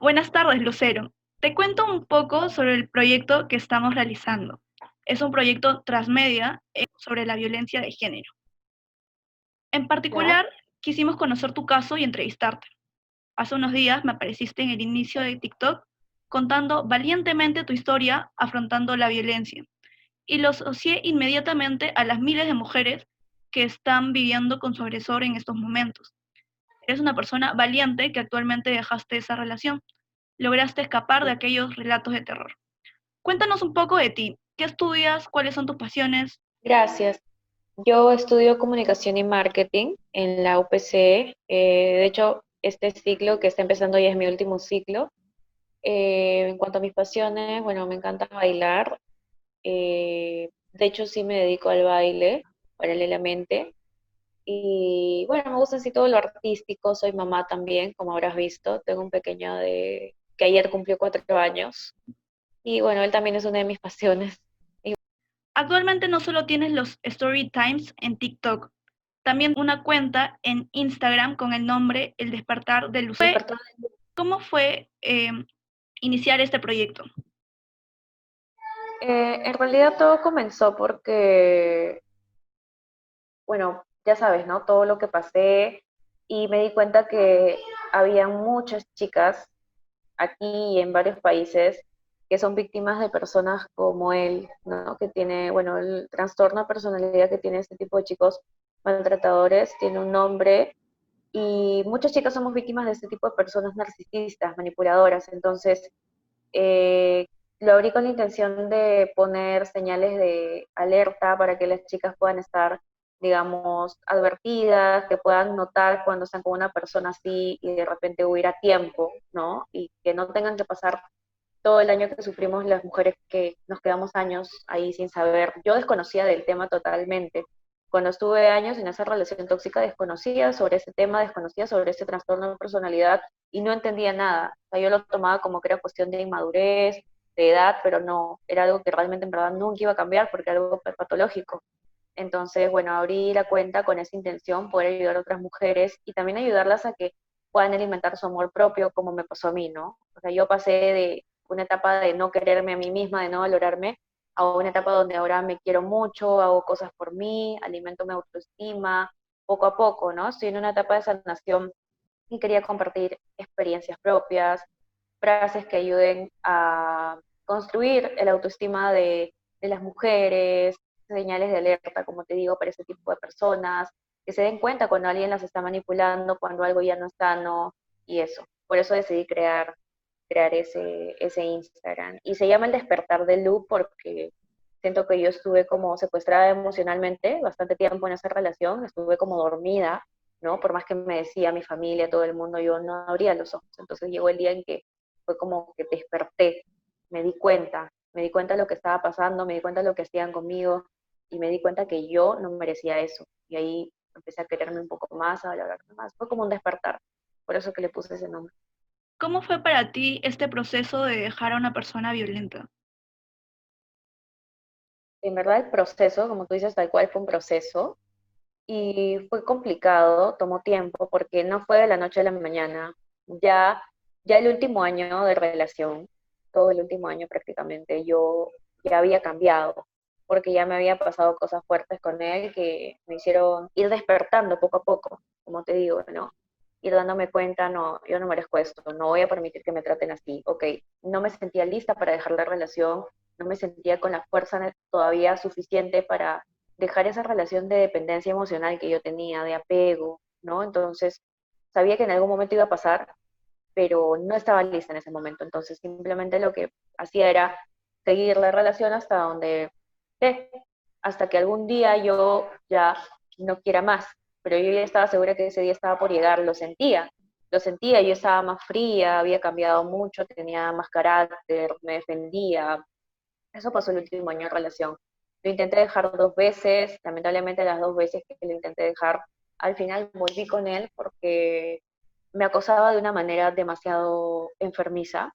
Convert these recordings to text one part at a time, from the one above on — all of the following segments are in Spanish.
Buenas tardes, Lucero. Te cuento un poco sobre el proyecto que estamos realizando. Es un proyecto transmedia eh, sobre la violencia de género. En particular, quisimos conocer tu caso y entrevistarte. Hace unos días me apareciste en el inicio de TikTok contando valientemente tu historia afrontando la violencia y lo asocié inmediatamente a las miles de mujeres que están viviendo con su agresor en estos momentos. Eres una persona valiente que actualmente dejaste esa relación. Lograste escapar de aquellos relatos de terror. Cuéntanos un poco de ti. ¿Qué estudias? ¿Cuáles son tus pasiones? Gracias. Yo estudio comunicación y marketing en la UPC. Eh, de hecho, este ciclo que está empezando ya es mi último ciclo. Eh, en cuanto a mis pasiones, bueno, me encanta bailar. Eh, de hecho, sí me dedico al baile paralelamente. Y bueno, me gusta así todo lo artístico, soy mamá también, como habrás visto. Tengo un pequeño de que ayer cumplió cuatro años. Y bueno, él también es una de mis pasiones. Actualmente no solo tienes los Story Times en TikTok, también una cuenta en Instagram con el nombre El Despertar de Luz. ¿Cómo fue em, iniciar este proyecto? Eh, en realidad todo comenzó porque, bueno, ya sabes, ¿no? Todo lo que pasé y me di cuenta que había muchas chicas aquí y en varios países que son víctimas de personas como él, ¿no? Que tiene, bueno, el trastorno de personalidad que tiene este tipo de chicos maltratadores tiene un nombre y muchas chicas somos víctimas de este tipo de personas narcisistas, manipuladoras. Entonces, eh, lo abrí con la intención de poner señales de alerta para que las chicas puedan estar, digamos, advertidas, que puedan notar cuando están con una persona así y de repente huir a tiempo, ¿no? Y que no tengan que pasar todo el año que sufrimos las mujeres que nos quedamos años ahí sin saber. Yo desconocía del tema totalmente. Cuando estuve años en esa relación tóxica, desconocía sobre ese tema, desconocía sobre ese trastorno de personalidad y no entendía nada. O sea, yo lo tomaba como que era cuestión de inmadurez, de edad, pero no, era algo que realmente en verdad nunca iba a cambiar porque era algo patológico. Entonces, bueno, abrí la cuenta con esa intención, poder ayudar a otras mujeres y también ayudarlas a que puedan alimentar su amor propio, como me pasó a mí, ¿no? O sea, yo pasé de una etapa de no quererme a mí misma, de no valorarme, a una etapa donde ahora me quiero mucho, hago cosas por mí, alimento mi autoestima, poco a poco, ¿no? Estoy en una etapa de sanación y quería compartir experiencias propias, frases que ayuden a construir el autoestima de, de las mujeres, señales de alerta, como te digo, para ese tipo de personas, que se den cuenta cuando alguien las está manipulando, cuando algo ya no es sano y eso. Por eso decidí crear crear ese, ese Instagram. Y se llama El despertar de Lu porque siento que yo estuve como secuestrada emocionalmente bastante tiempo en esa relación, estuve como dormida, ¿no? Por más que me decía mi familia, todo el mundo, yo no abría los ojos. Entonces llegó el día en que fue como que desperté, me di cuenta, me di cuenta de lo que estaba pasando, me di cuenta de lo que hacían conmigo y me di cuenta que yo no merecía eso. Y ahí empecé a quererme un poco más, a hablar más. Fue como un despertar, por eso que le puse ese nombre. ¿Cómo fue para ti este proceso de dejar a una persona violenta? En verdad el proceso, como tú dices, tal cual fue un proceso y fue complicado, tomó tiempo porque no fue de la noche a la mañana. Ya, ya el último año de relación, todo el último año prácticamente, yo ya había cambiado porque ya me había pasado cosas fuertes con él que me hicieron ir despertando poco a poco, como te digo, ¿no? ir dándome cuenta, no, yo no merezco esto, no voy a permitir que me traten así, ok, no me sentía lista para dejar la relación, no me sentía con la fuerza todavía suficiente para dejar esa relación de dependencia emocional que yo tenía, de apego, ¿no? Entonces, sabía que en algún momento iba a pasar, pero no estaba lista en ese momento, entonces simplemente lo que hacía era seguir la relación hasta donde, hasta que algún día yo ya no quiera más, pero yo ya estaba segura que ese día estaba por llegar, lo sentía, lo sentía, yo estaba más fría, había cambiado mucho, tenía más carácter, me defendía. Eso pasó el último año de relación. Lo intenté dejar dos veces, lamentablemente las dos veces que lo intenté dejar, al final volví con él porque me acosaba de una manera demasiado enfermiza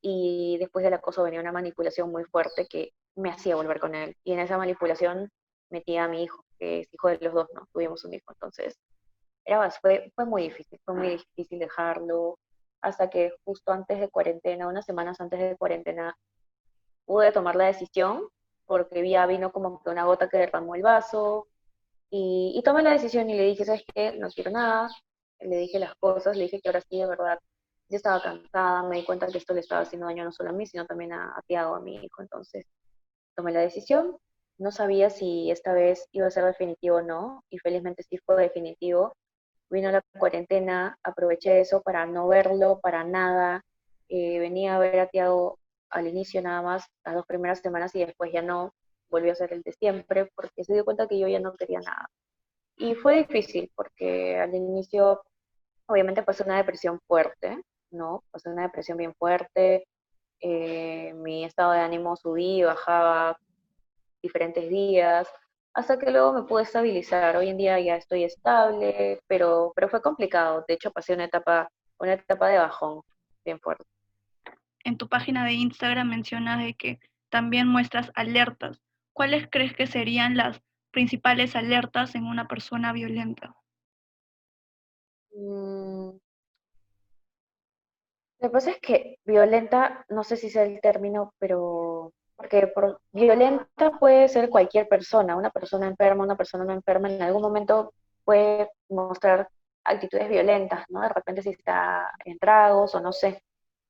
y después del acoso venía una manipulación muy fuerte que me hacía volver con él. Y en esa manipulación metía a mi hijo que es hijo de los dos, ¿no? Tuvimos un hijo, entonces era, fue, fue muy difícil, fue muy difícil dejarlo. hasta que justo antes de cuarentena, unas semanas antes de cuarentena, pude tomar la decisión porque ya vino como que una gota que derramó el vaso y, y tomé la decisión y le dije, ¿sabes qué? No quiero nada. Le dije las cosas, le dije que ahora sí, de verdad, yo estaba cansada, me di cuenta que esto le estaba haciendo daño no solo a mí, sino también a, a Tiago, a mi hijo. Entonces tomé la decisión. No sabía si esta vez iba a ser definitivo o no, y felizmente sí fue definitivo. Vino la cuarentena, aproveché eso para no verlo, para nada. Eh, venía a ver a Tiago al inicio nada más, las dos primeras semanas, y después ya no, volvió a ser el de siempre, porque se dio cuenta que yo ya no quería nada. Y fue difícil, porque al inicio, obviamente pasé una depresión fuerte, ¿no? Pasé una depresión bien fuerte, eh, mi estado de ánimo subía y bajaba diferentes días, hasta que luego me pude estabilizar. Hoy en día ya estoy estable, pero, pero fue complicado. De hecho, pasé una etapa, una etapa de bajón bien fuerte. En tu página de Instagram mencionas de que también muestras alertas. ¿Cuáles crees que serían las principales alertas en una persona violenta? Mm. Lo que pasa es que violenta, no sé si es el término, pero porque por, violenta puede ser cualquier persona, una persona enferma, una persona no enferma, en algún momento puede mostrar actitudes violentas, ¿no? De repente si está en tragos o no sé.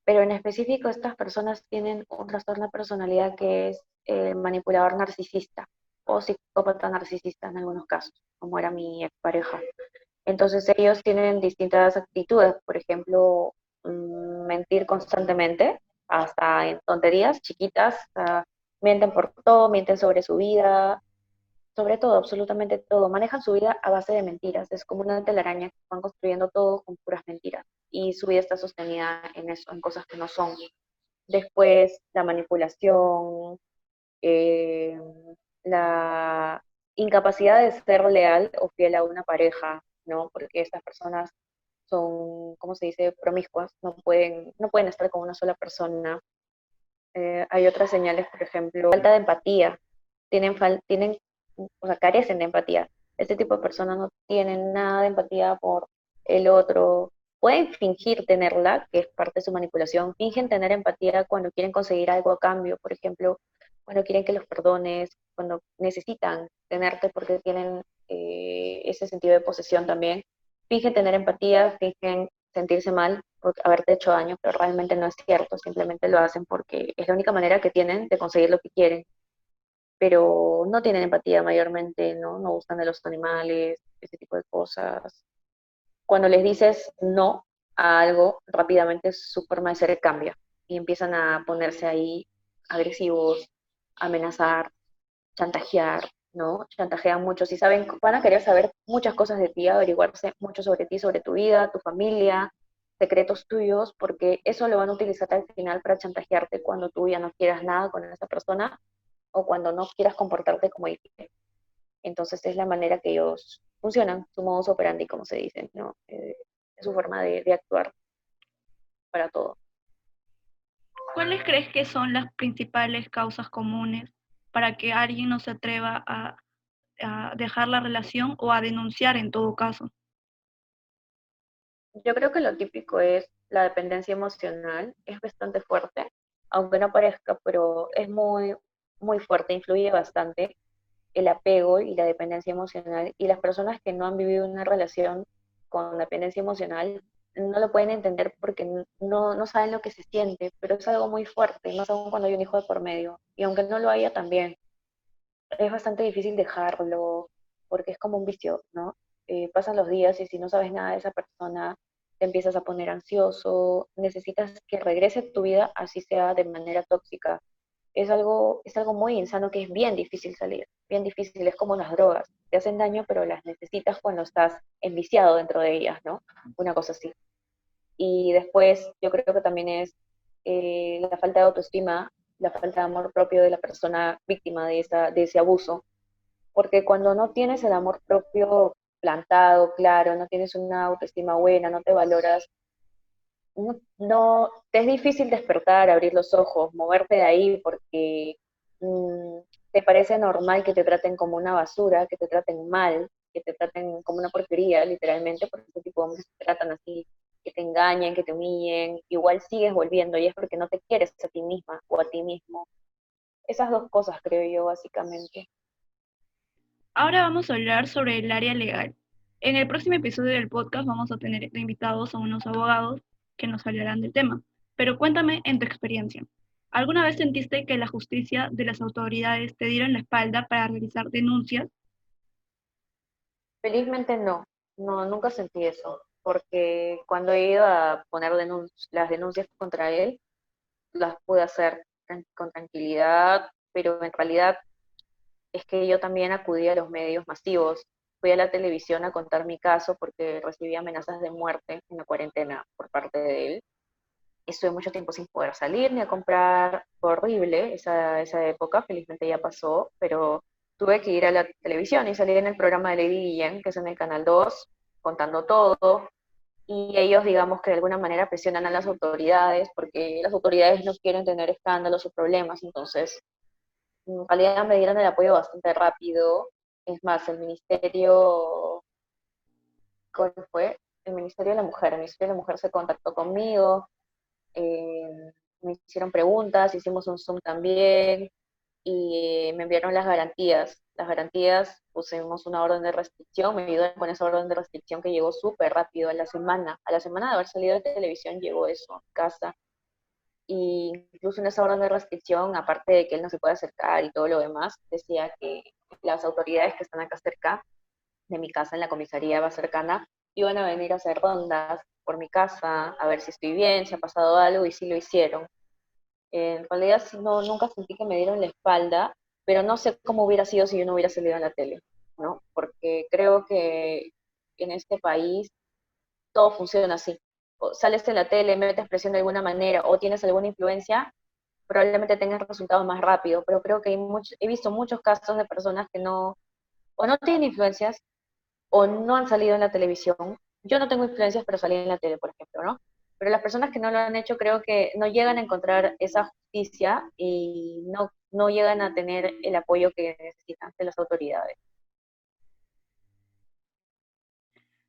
Pero en específico estas personas tienen un trastorno de personalidad que es el manipulador narcisista o psicópata narcisista en algunos casos, como era mi pareja. Entonces ellos tienen distintas actitudes, por ejemplo, mentir constantemente, hasta en tonterías chiquitas, mienten por todo, mienten sobre su vida, sobre todo, absolutamente todo. Manejan su vida a base de mentiras, es como una telaraña que van construyendo todo con puras mentiras y su vida está sostenida en eso, en cosas que no son. Después, la manipulación, eh, la incapacidad de ser leal o fiel a una pareja, ¿no? Porque estas personas son, ¿cómo se dice?, promiscuas, no pueden, no pueden estar con una sola persona. Eh, hay otras señales, por ejemplo, falta de empatía, tienen, tienen, o sea, carecen de empatía. Este tipo de personas no tienen nada de empatía por el otro. Pueden fingir tenerla, que es parte de su manipulación, fingen tener empatía cuando quieren conseguir algo a cambio, por ejemplo, cuando quieren que los perdones, cuando necesitan tenerte porque tienen eh, ese sentido de posesión también, fingen tener empatía, fingen sentirse mal por haberte hecho daño, pero realmente no es cierto, simplemente lo hacen porque es la única manera que tienen de conseguir lo que quieren. Pero no tienen empatía mayormente, ¿no? No gustan de los animales, ese tipo de cosas. Cuando les dices no a algo, rápidamente su forma de ser cambia y empiezan a ponerse ahí agresivos, amenazar, chantajear, ¿no? Chantajean mucho. Si saben, van a querer saber muchas cosas de ti, averiguarse mucho sobre ti, sobre tu vida, tu familia, secretos tuyos, porque eso lo van a utilizar al final para chantajearte cuando tú ya no quieras nada con esa persona o cuando no quieras comportarte como ellos. Entonces es la manera que ellos funcionan, su modus operandi, como se dice, ¿no? Eh, es su forma de, de actuar para todo. ¿Cuáles crees que son las principales causas comunes para que alguien no se atreva a, dejar la relación o a denunciar en todo caso? Yo creo que lo típico es la dependencia emocional, es bastante fuerte, aunque no parezca, pero es muy, muy fuerte, influye bastante el apego y la dependencia emocional. Y las personas que no han vivido una relación con dependencia emocional no lo pueden entender porque no, no saben lo que se siente, pero es algo muy fuerte, no aún cuando hay un hijo de por medio. Y aunque no lo haya también, es bastante difícil dejarlo porque es como un vicio, ¿no? Eh, pasan los días y si no sabes nada de esa persona, te empiezas a poner ansioso, necesitas que regrese tu vida, así sea de manera tóxica. Es algo, es algo muy insano que es bien difícil salir, bien difícil, es como las drogas, te hacen daño, pero las necesitas cuando estás enviciado dentro de ellas, ¿no? Una cosa así. Y después yo creo que también es eh, la falta de autoestima, la falta de amor propio de la persona víctima de, esa, de ese abuso. Porque cuando no tienes el amor propio plantado, claro, no tienes una autoestima buena, no te valoras, no, te es difícil despertar, abrir los ojos, moverte de ahí porque mm, te parece normal que te traten como una basura, que te traten mal, que te traten como una porquería, literalmente, porque este tipo de hombres se tratan así que te engañen, que te humillen, igual sigues volviendo y es porque no te quieres a ti misma o a ti mismo. Esas dos cosas creo yo básicamente. Ahora vamos a hablar sobre el área legal. En el próximo episodio del podcast vamos a tener invitados a unos abogados que nos hablarán del tema. Pero cuéntame en tu experiencia. ¿Alguna vez sentiste que la justicia de las autoridades te dieron la espalda para realizar denuncias? Felizmente no, no, nunca sentí eso, porque cuando he ido a poner las denuncias contra él, las pude hacer con tranquilidad, pero en realidad es que yo también acudí a los medios masivos. Fui a la televisión a contar mi caso porque recibí amenazas de muerte en la cuarentena por parte de él. Estuve mucho tiempo sin poder salir ni a comprar. Fue horrible esa, esa época, felizmente ya pasó, pero tuve que ir a la televisión y salir en el programa de Lady Guillén, que es en el Canal 2, contando todo. Y ellos, digamos que de alguna manera presionan a las autoridades porque las autoridades no quieren tener escándalos o problemas, entonces en realidad me dieron el apoyo bastante rápido. Es más, el ministerio, ¿cuál fue? El Ministerio de la Mujer. El Ministerio de la Mujer se contactó conmigo, eh, me hicieron preguntas, hicimos un Zoom también y me enviaron las garantías. Las garantías, pusimos una orden de restricción, me ayudaron con esa orden de restricción que llegó súper rápido, a la semana. A la semana de haber salido de televisión llegó eso a casa y incluso en esa orden de restricción, aparte de que él no se puede acercar y todo lo demás, decía que las autoridades que están acá cerca de mi casa, en la comisaría más cercana, iban a venir a hacer rondas por mi casa, a ver si estoy bien, si ha pasado algo, y sí lo hicieron. En realidad no, nunca sentí que me dieron la espalda, pero no sé cómo hubiera sido si yo no hubiera salido en la tele, ¿no? Porque creo que en este país todo funciona así sales en la tele, metes presión de alguna manera o tienes alguna influencia, probablemente tengas resultados más rápido. Pero creo que he visto muchos casos de personas que no, o no tienen influencias, o no han salido en la televisión. Yo no tengo influencias, pero salí en la tele, por ejemplo, ¿no? Pero las personas que no lo han hecho creo que no llegan a encontrar esa justicia y no, no llegan a tener el apoyo que necesitan de las autoridades.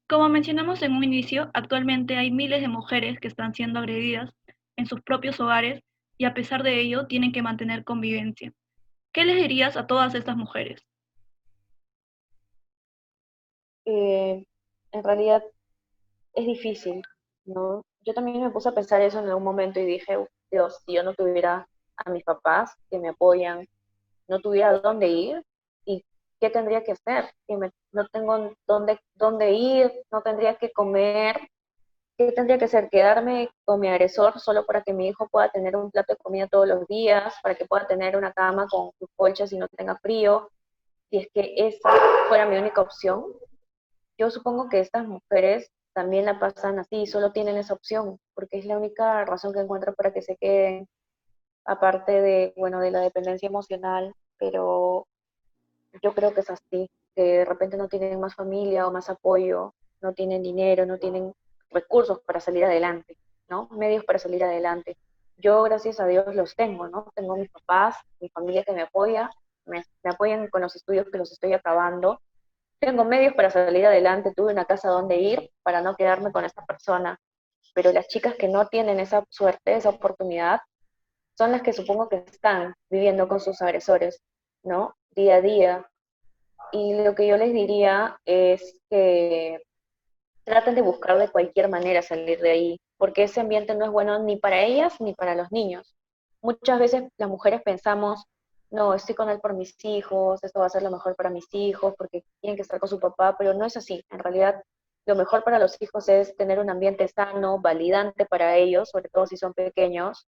Como mencionamos en un inicio, actualmente hay miles de mujeres que están siendo agredidas en sus propios hogares y a pesar de ello tienen que mantener convivencia. ¿Qué les dirías a todas estas mujeres? Eh, en realidad es difícil, ¿no? Yo también me puse a pensar eso en algún momento y dije, Dios, si yo no tuviera a mis papás que me apoyan, no tuviera dónde ir, ¿qué tendría que hacer? Que no tengo dónde, dónde ir, no tendría que comer, ¿qué tendría que hacer? ¿Quedarme con mi agresor solo para que mi hijo pueda tener un plato de comida todos los días, para que pueda tener una cama con colchas y no tenga frío? Si es que esa fuera mi única opción, yo supongo que estas mujeres también la pasan así, solo tienen esa opción, porque es la única razón que encuentro para que se queden, aparte de, bueno, de la dependencia emocional, pero yo creo que es así, que de repente no tienen más familia o más apoyo, no tienen dinero, no tienen recursos para salir adelante, ¿no? Medios para salir adelante. Yo, gracias a Dios, los tengo, ¿no? Tengo mis papás, mi familia que me apoya, me, apoyan con los estudios que los estoy acabando. Tengo medios para salir adelante, tuve una casa donde ir para no quedarme con esta persona. Pero las chicas que no tienen esa suerte, esa oportunidad, son las que supongo que están viviendo con sus agresores, ¿no? día a día. Y lo que yo les diría es que traten de buscar de cualquier manera salir de ahí, porque ese ambiente no es bueno ni para ellas ni para los niños. Muchas veces las mujeres pensamos, no, estoy con él por mis hijos, esto va a ser lo mejor para mis hijos, porque tienen que estar con su papá, pero no es así. En realidad, lo mejor para los hijos es tener un ambiente sano, validante para ellos, sobre todo si son pequeños,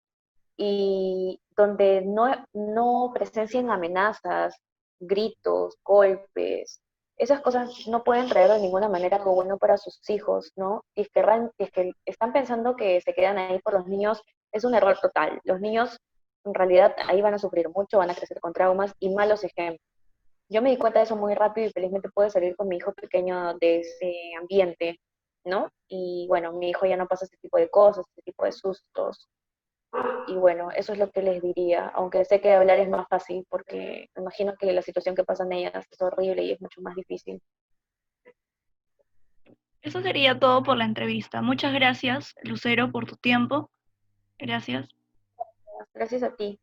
y donde no, no presencien amenazas, gritos, golpes. Esas cosas no pueden traer de ninguna manera algo bueno para sus hijos, ¿no? Y es que, es que están pensando que se quedan ahí por los niños, es un error total. Los niños en realidad ahí van a sufrir mucho, van a crecer con traumas y malos ejemplos. Yo me di cuenta de eso muy rápido y felizmente pude salir con mi hijo pequeño de ese ambiente, ¿no? Y bueno, mi hijo ya no pasa ese tipo de cosas, ese tipo de sustos. Y bueno, eso es lo que les diría, aunque sé que hablar es más fácil porque me imagino que la situación que pasan ellas es horrible y es mucho más difícil. Eso sería todo por la entrevista. Muchas gracias, Lucero, por tu tiempo. Gracias. Gracias a ti.